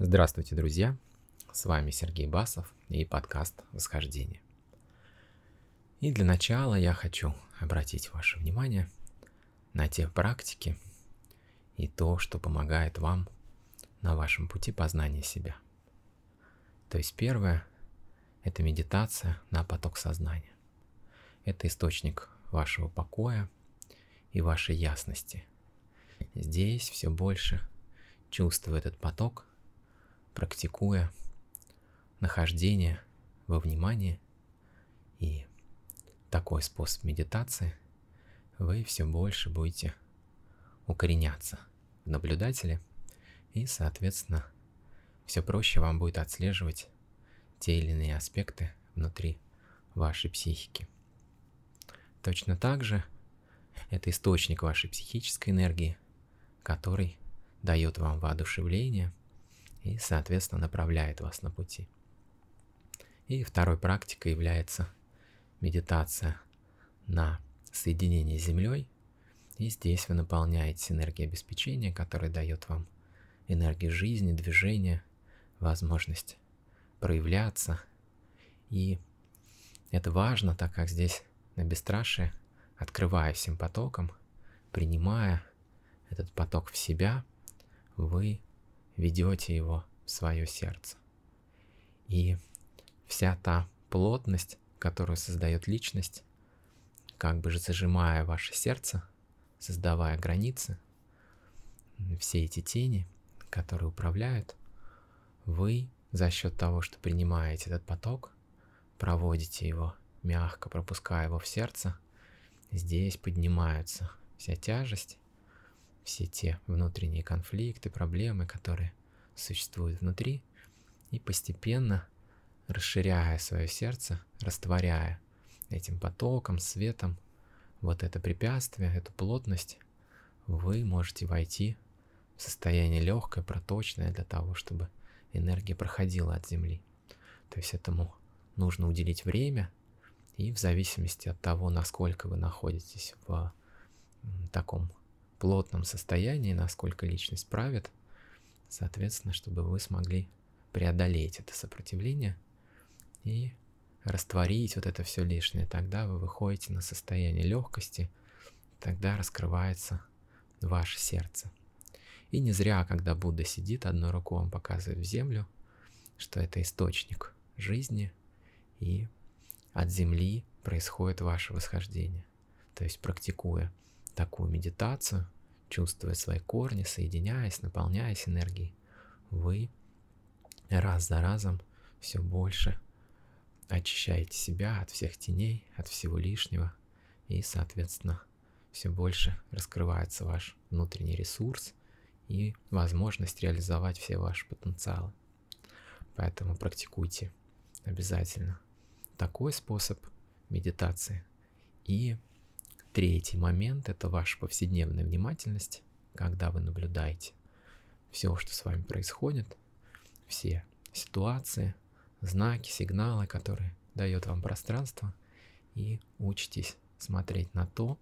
Здравствуйте, друзья! С вами Сергей Басов и подкаст «Восхождение». И для начала я хочу обратить ваше внимание на те практики и то, что помогает вам на вашем пути познания себя. То есть первое – это медитация на поток сознания. Это источник вашего покоя и вашей ясности. Здесь все больше чувствуя этот поток, практикуя нахождение во внимании. И такой способ медитации, вы все больше будете укореняться в наблюдателе, и, соответственно, все проще вам будет отслеживать те или иные аспекты внутри вашей психики. Точно так же это источник вашей психической энергии, который дает вам воодушевление и, соответственно, направляет вас на пути. И второй практикой является медитация на соединение с Землей. И здесь вы наполняете энергией обеспечения, которая дает вам энергию жизни, движения, возможность проявляться. И это важно, так как здесь на бесстрашие, открывая всем потоком, принимая этот поток в себя, вы ведете его в свое сердце. И вся та плотность, которую создает личность, как бы же зажимая ваше сердце, создавая границы, все эти тени, которые управляют, вы за счет того, что принимаете этот поток, проводите его мягко, пропуская его в сердце, здесь поднимаются вся тяжесть, все те внутренние конфликты, проблемы, которые существуют внутри, и постепенно расширяя свое сердце, растворяя этим потоком, светом, вот это препятствие, эту плотность, вы можете войти в состояние легкое, проточное для того, чтобы энергия проходила от Земли. То есть этому нужно уделить время, и в зависимости от того, насколько вы находитесь в таком плотном состоянии, насколько личность правит, соответственно, чтобы вы смогли преодолеть это сопротивление и растворить вот это все лишнее. Тогда вы выходите на состояние легкости, тогда раскрывается ваше сердце. И не зря, когда Будда сидит, одной рукой он показывает в землю, что это источник жизни, и от земли происходит ваше восхождение. То есть практикуя такую медитацию, чувствуя свои корни, соединяясь, наполняясь энергией, вы раз за разом все больше очищаете себя от всех теней, от всего лишнего, и, соответственно, все больше раскрывается ваш внутренний ресурс и возможность реализовать все ваши потенциалы. Поэтому практикуйте обязательно такой способ медитации. И третий момент – это ваша повседневная внимательность, когда вы наблюдаете все, что с вами происходит, все ситуации, знаки, сигналы, которые дает вам пространство, и учитесь смотреть на то,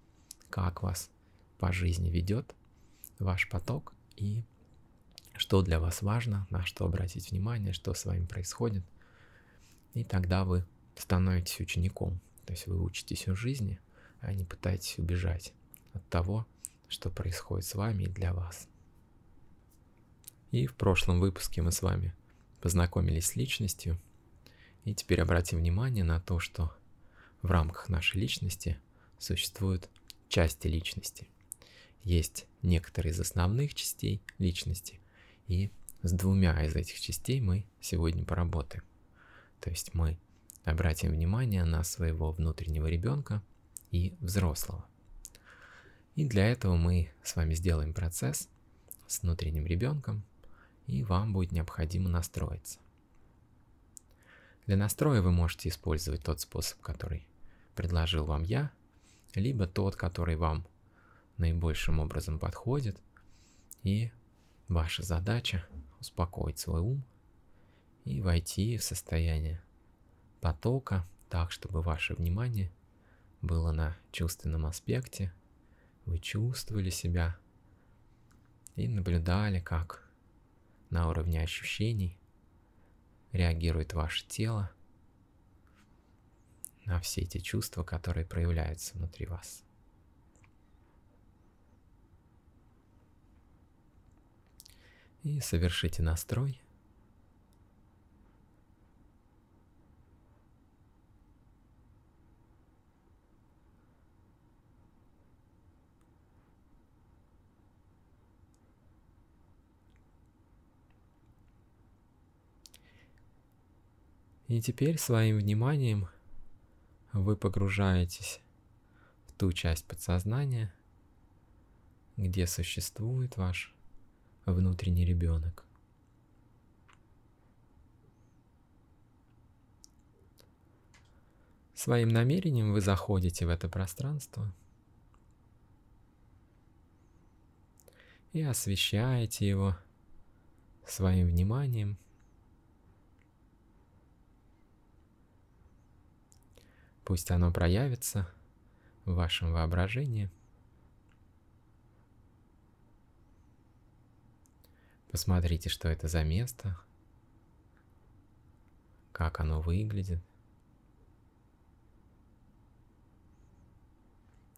как вас по жизни ведет ваш поток и что для вас важно, на что обратить внимание, что с вами происходит. И тогда вы становитесь учеником. То есть вы учитесь у жизни, а не пытаетесь убежать от того, что происходит с вами и для вас. И в прошлом выпуске мы с вами познакомились с личностью, и теперь обратим внимание на то, что в рамках нашей личности существуют части личности. Есть некоторые из основных частей личности, и с двумя из этих частей мы сегодня поработаем. То есть мы обратим внимание на своего внутреннего ребенка и взрослого. И для этого мы с вами сделаем процесс с внутренним ребенком – и вам будет необходимо настроиться. Для настроя вы можете использовать тот способ, который предложил вам я, либо тот, который вам наибольшим образом подходит, и ваша задача успокоить свой ум и войти в состояние потока так, чтобы ваше внимание было на чувственном аспекте, вы чувствовали себя и наблюдали, как на уровне ощущений реагирует ваше тело на все эти чувства, которые проявляются внутри вас. И совершите настрой. И теперь своим вниманием вы погружаетесь в ту часть подсознания, где существует ваш внутренний ребенок. Своим намерением вы заходите в это пространство и освещаете его своим вниманием – Пусть оно проявится в вашем воображении. Посмотрите, что это за место, как оно выглядит,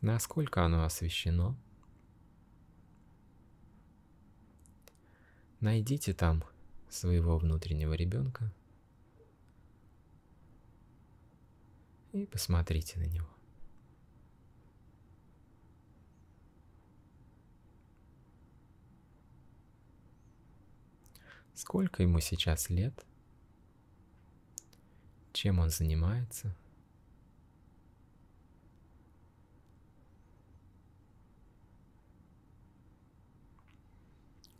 насколько оно освещено. Найдите там своего внутреннего ребенка – и посмотрите на него. Сколько ему сейчас лет? Чем он занимается?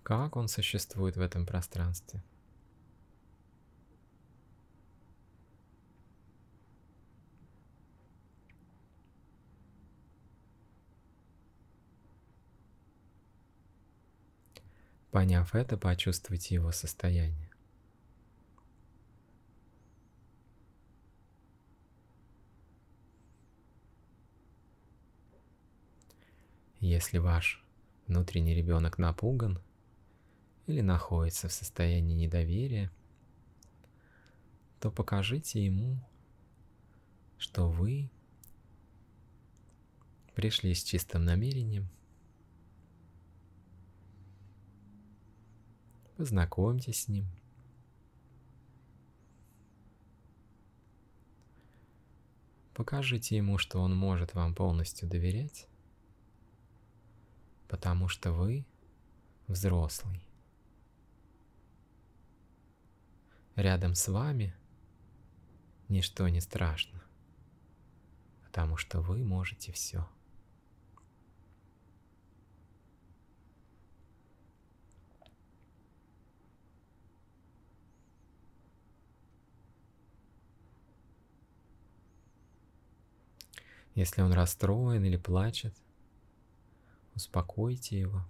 Как он существует в этом пространстве? Поняв это, почувствуйте его состояние. Если ваш внутренний ребенок напуган или находится в состоянии недоверия, то покажите ему, что вы пришли с чистым намерением Познакомьтесь с ним. Покажите ему, что он может вам полностью доверять, потому что вы взрослый. Рядом с вами ничто не страшно, потому что вы можете все. Если он расстроен или плачет, успокойте его.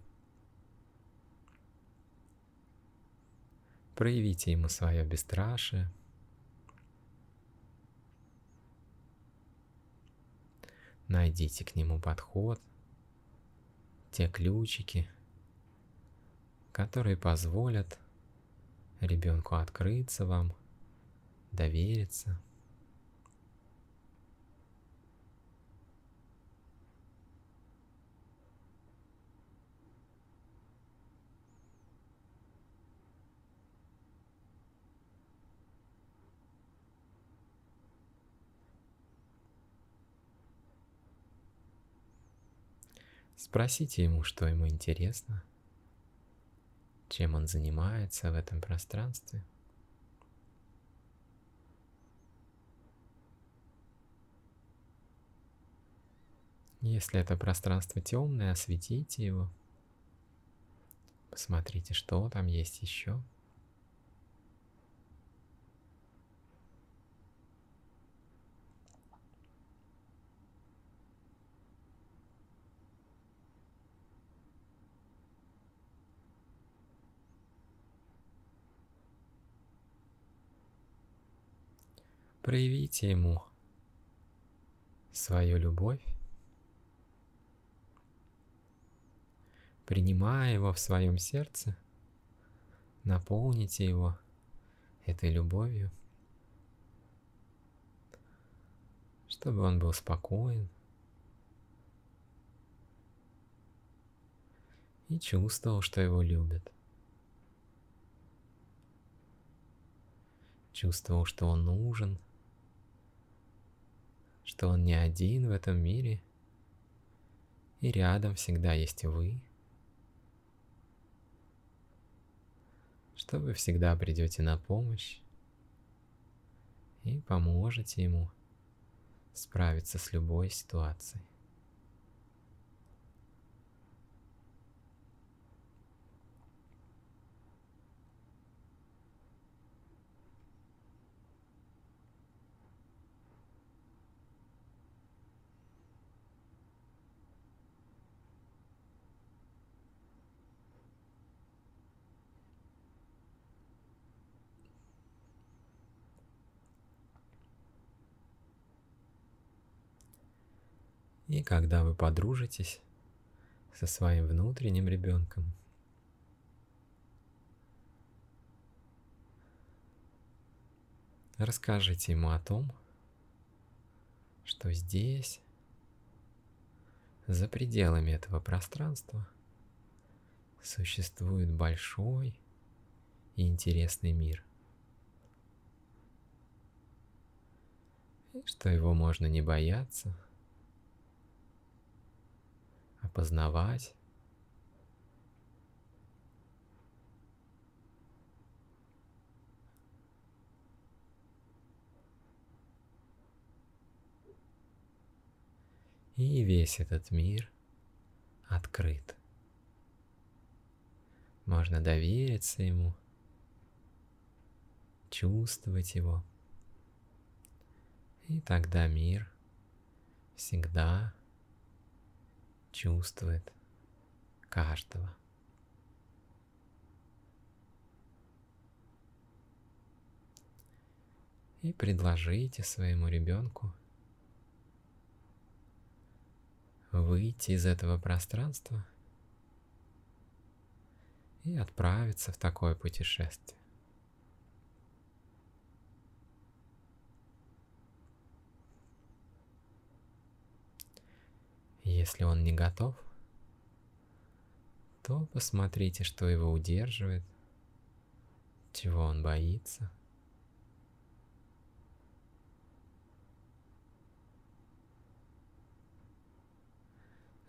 Проявите ему свое бесстрашие. Найдите к нему подход, те ключики, которые позволят ребенку открыться вам, довериться – Спросите ему, что ему интересно, чем он занимается в этом пространстве. Если это пространство темное, осветите его. Посмотрите, что там есть еще. Проявите ему свою любовь, принимая его в своем сердце, наполните его этой любовью, чтобы он был спокоен и чувствовал, что его любят. Чувствовал, что он нужен, что он не один в этом мире, и рядом всегда есть вы, что вы всегда придете на помощь и поможете ему справиться с любой ситуацией. Когда вы подружитесь со своим внутренним ребенком, расскажите ему о том, что здесь, за пределами этого пространства, существует большой и интересный мир. И что его можно не бояться – опознавать. И весь этот мир открыт. Можно довериться ему, чувствовать его. И тогда мир всегда чувствует каждого. И предложите своему ребенку выйти из этого пространства и отправиться в такое путешествие. Если он не готов, то посмотрите, что его удерживает, чего он боится.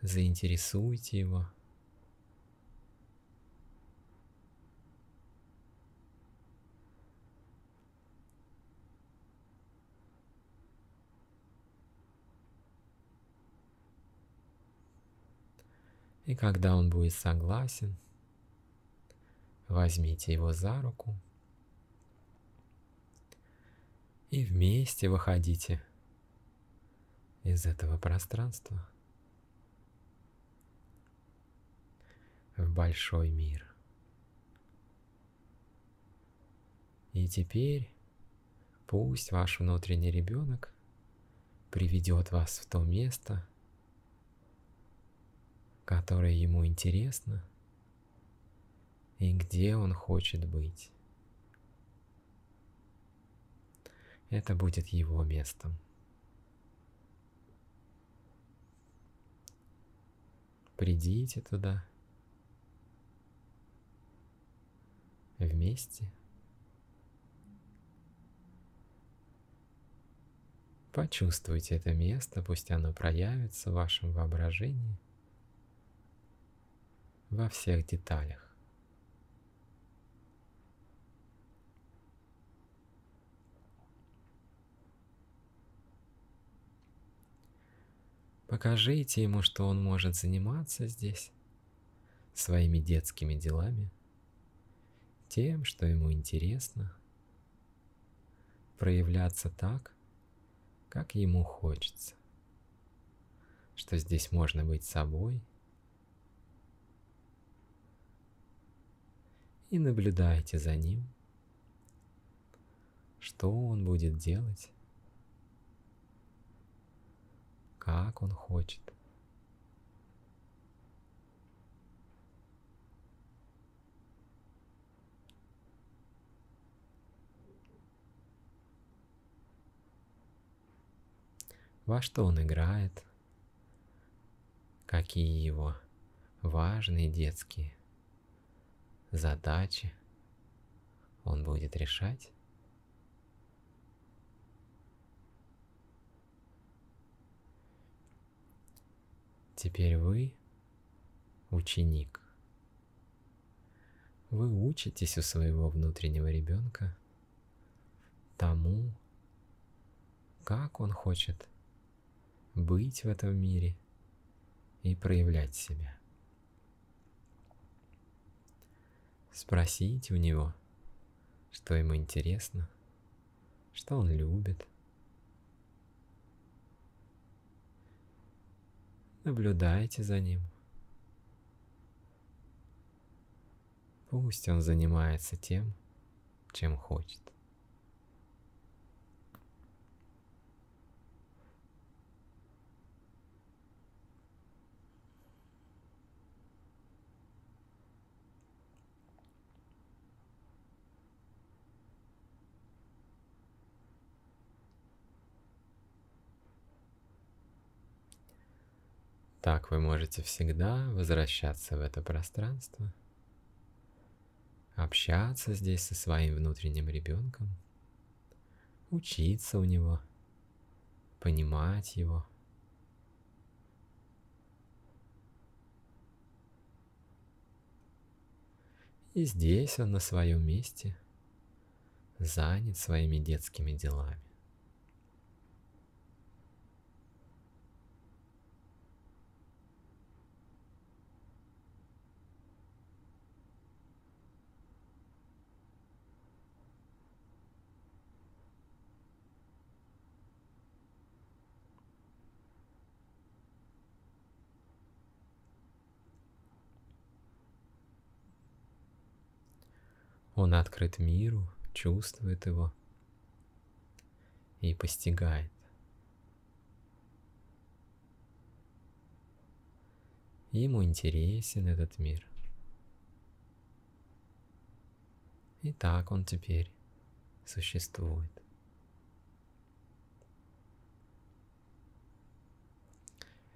Заинтересуйте его – И когда он будет согласен, возьмите его за руку и вместе выходите из этого пространства в большой мир. И теперь пусть ваш внутренний ребенок приведет вас в то место, которое ему интересно и где он хочет быть. Это будет его местом. Придите туда вместе. Почувствуйте это место, пусть оно проявится в вашем воображении – во всех деталях. Покажите ему, что он может заниматься здесь своими детскими делами, тем, что ему интересно, проявляться так, как ему хочется, что здесь можно быть собой – и наблюдайте за ним, что он будет делать, как он хочет. во что он играет, какие его важные детские задачи он будет решать. Теперь вы ученик. Вы учитесь у своего внутреннего ребенка тому, как он хочет быть в этом мире и проявлять себя. Спросите у него, что ему интересно, что он любит. Наблюдайте за ним. Пусть он занимается тем, чем хочет. Так вы можете всегда возвращаться в это пространство, общаться здесь со своим внутренним ребенком, учиться у него, понимать его. И здесь он на своем месте, занят своими детскими делами. Он открыт миру, чувствует его и постигает. Ему интересен этот мир. И так он теперь существует.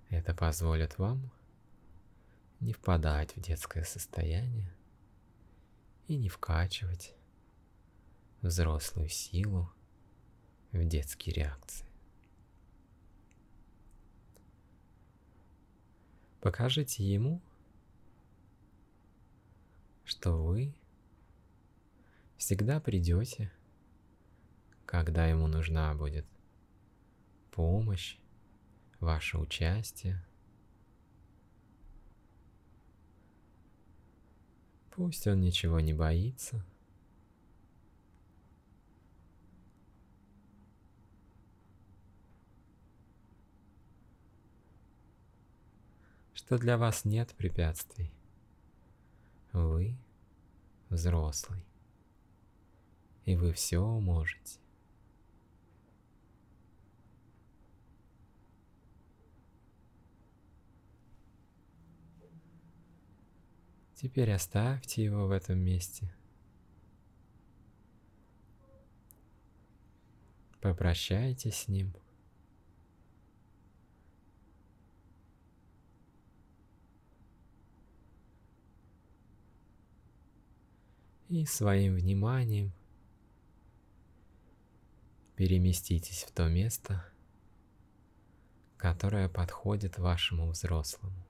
Это позволит вам не впадать в детское состояние, и не вкачивать взрослую силу в детские реакции. Покажите ему, что вы всегда придете, когда ему нужна будет помощь, ваше участие – Пусть он ничего не боится. Что для вас нет препятствий. Вы взрослый. И вы все можете. Теперь оставьте его в этом месте. Попрощайтесь с ним. И своим вниманием переместитесь в то место, которое подходит вашему взрослому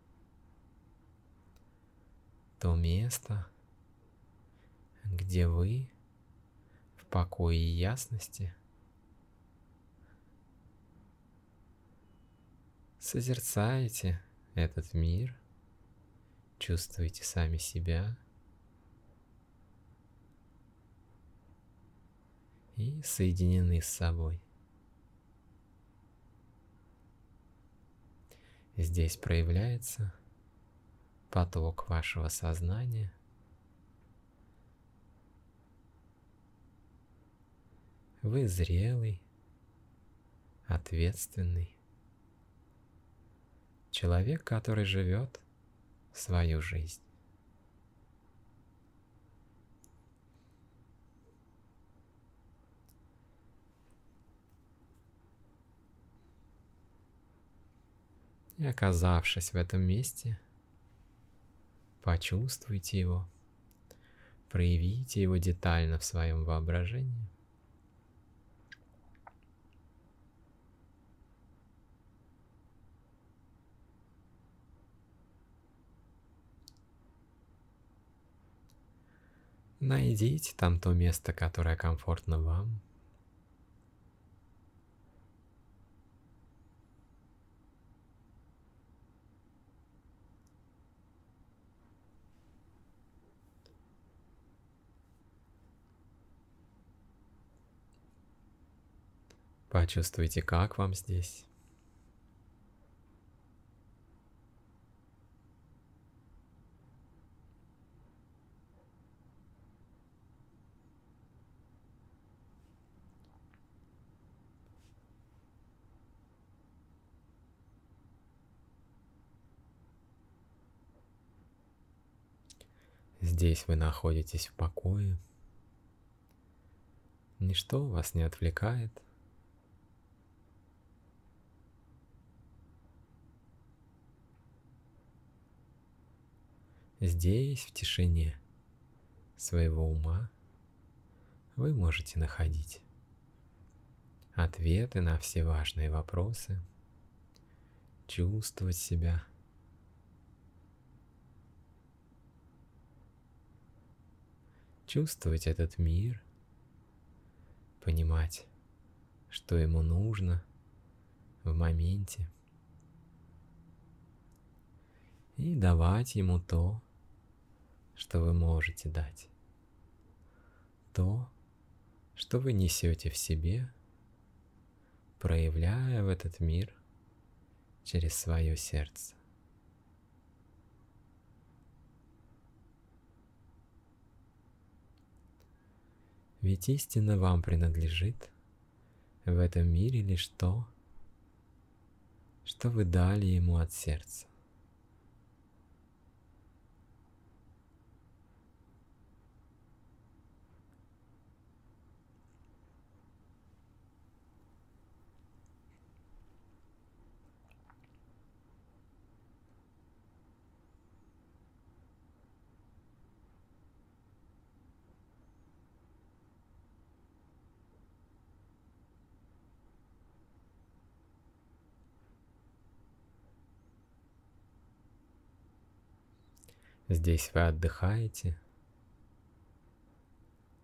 то место, где вы в покое и ясности созерцаете этот мир, чувствуете сами себя и соединены с собой. Здесь проявляется поток вашего сознания. Вы зрелый, ответственный человек, который живет свою жизнь. И оказавшись в этом месте, почувствуйте его, проявите его детально в своем воображении. Найдите там то место, которое комфортно вам. Почувствуйте, как вам здесь. Здесь вы находитесь в покое. Ничто вас не отвлекает. Здесь, в тишине своего ума, вы можете находить ответы на все важные вопросы, чувствовать себя – чувствовать этот мир, понимать, что ему нужно в моменте, и давать ему то, что вы можете дать, то, что вы несете в себе, проявляя в этот мир через свое сердце. Ведь истина вам принадлежит в этом мире лишь то, что вы дали ему от сердца. Здесь вы отдыхаете,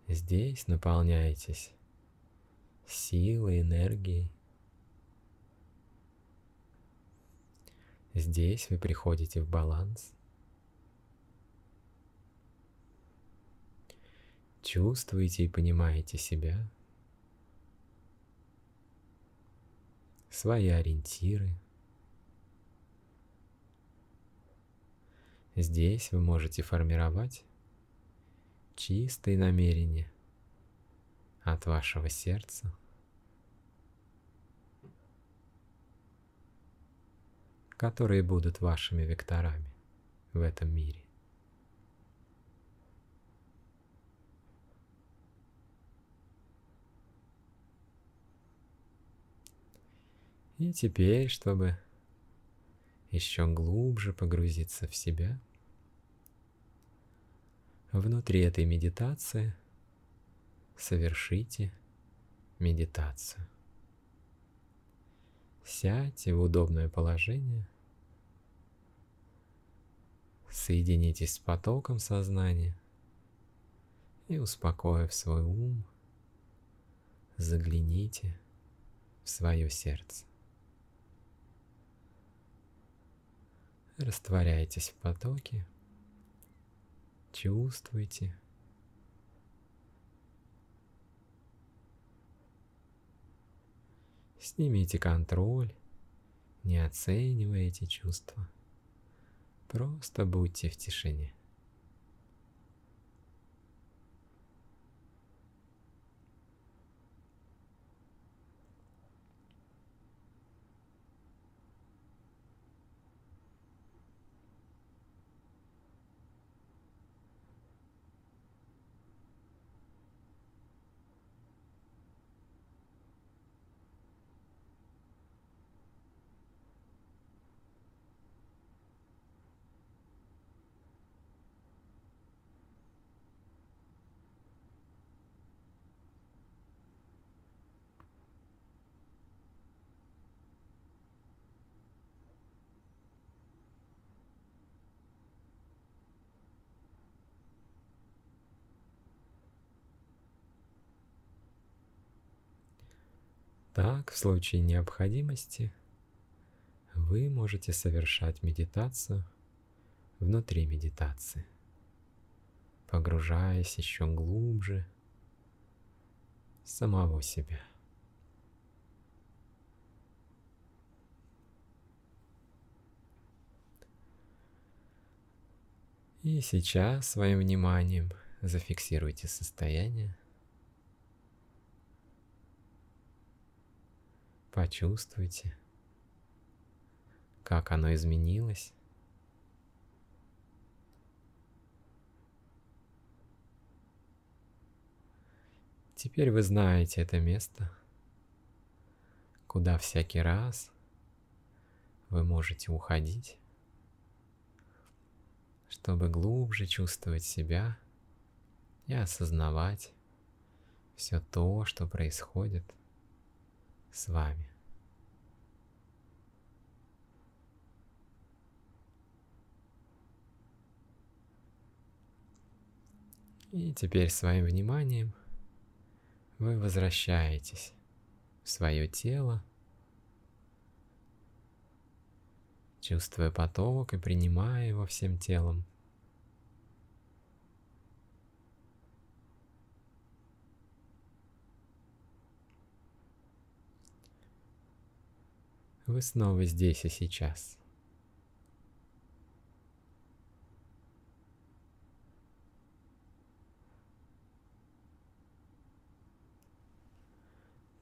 здесь наполняетесь силой, энергией. Здесь вы приходите в баланс. Чувствуете и понимаете себя, свои ориентиры – Здесь вы можете формировать чистые намерения от вашего сердца, которые будут вашими векторами в этом мире. И теперь, чтобы еще глубже погрузиться в себя – Внутри этой медитации совершите медитацию. Сядьте в удобное положение, соединитесь с потоком сознания и, успокоив свой ум, загляните в свое сердце. Растворяйтесь в потоке – чувствуйте. Снимите контроль, не оценивая эти чувства. Просто будьте в тишине. Так, в случае необходимости, вы можете совершать медитацию внутри медитации, погружаясь еще глубже самого себя. И сейчас своим вниманием зафиксируйте состояние. Почувствуйте, как оно изменилось. Теперь вы знаете это место, куда всякий раз вы можете уходить чтобы глубже чувствовать себя и осознавать все то, что происходит с вами. И теперь своим вниманием вы возвращаетесь в свое тело, чувствуя поток и принимая его всем телом. Вы снова здесь и сейчас.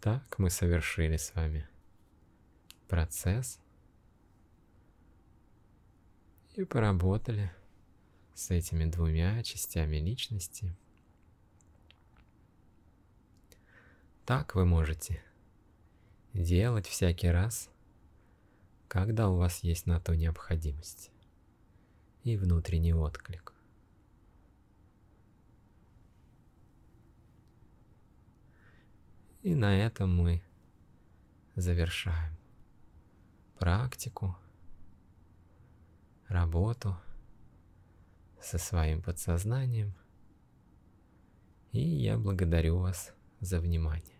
Так мы совершили с вами процесс и поработали с этими двумя частями личности. Так вы можете делать всякий раз, когда у вас есть на то необходимость и внутренний отклик. И на этом мы завершаем практику работу со своим подсознанием. И я благодарю вас за внимание.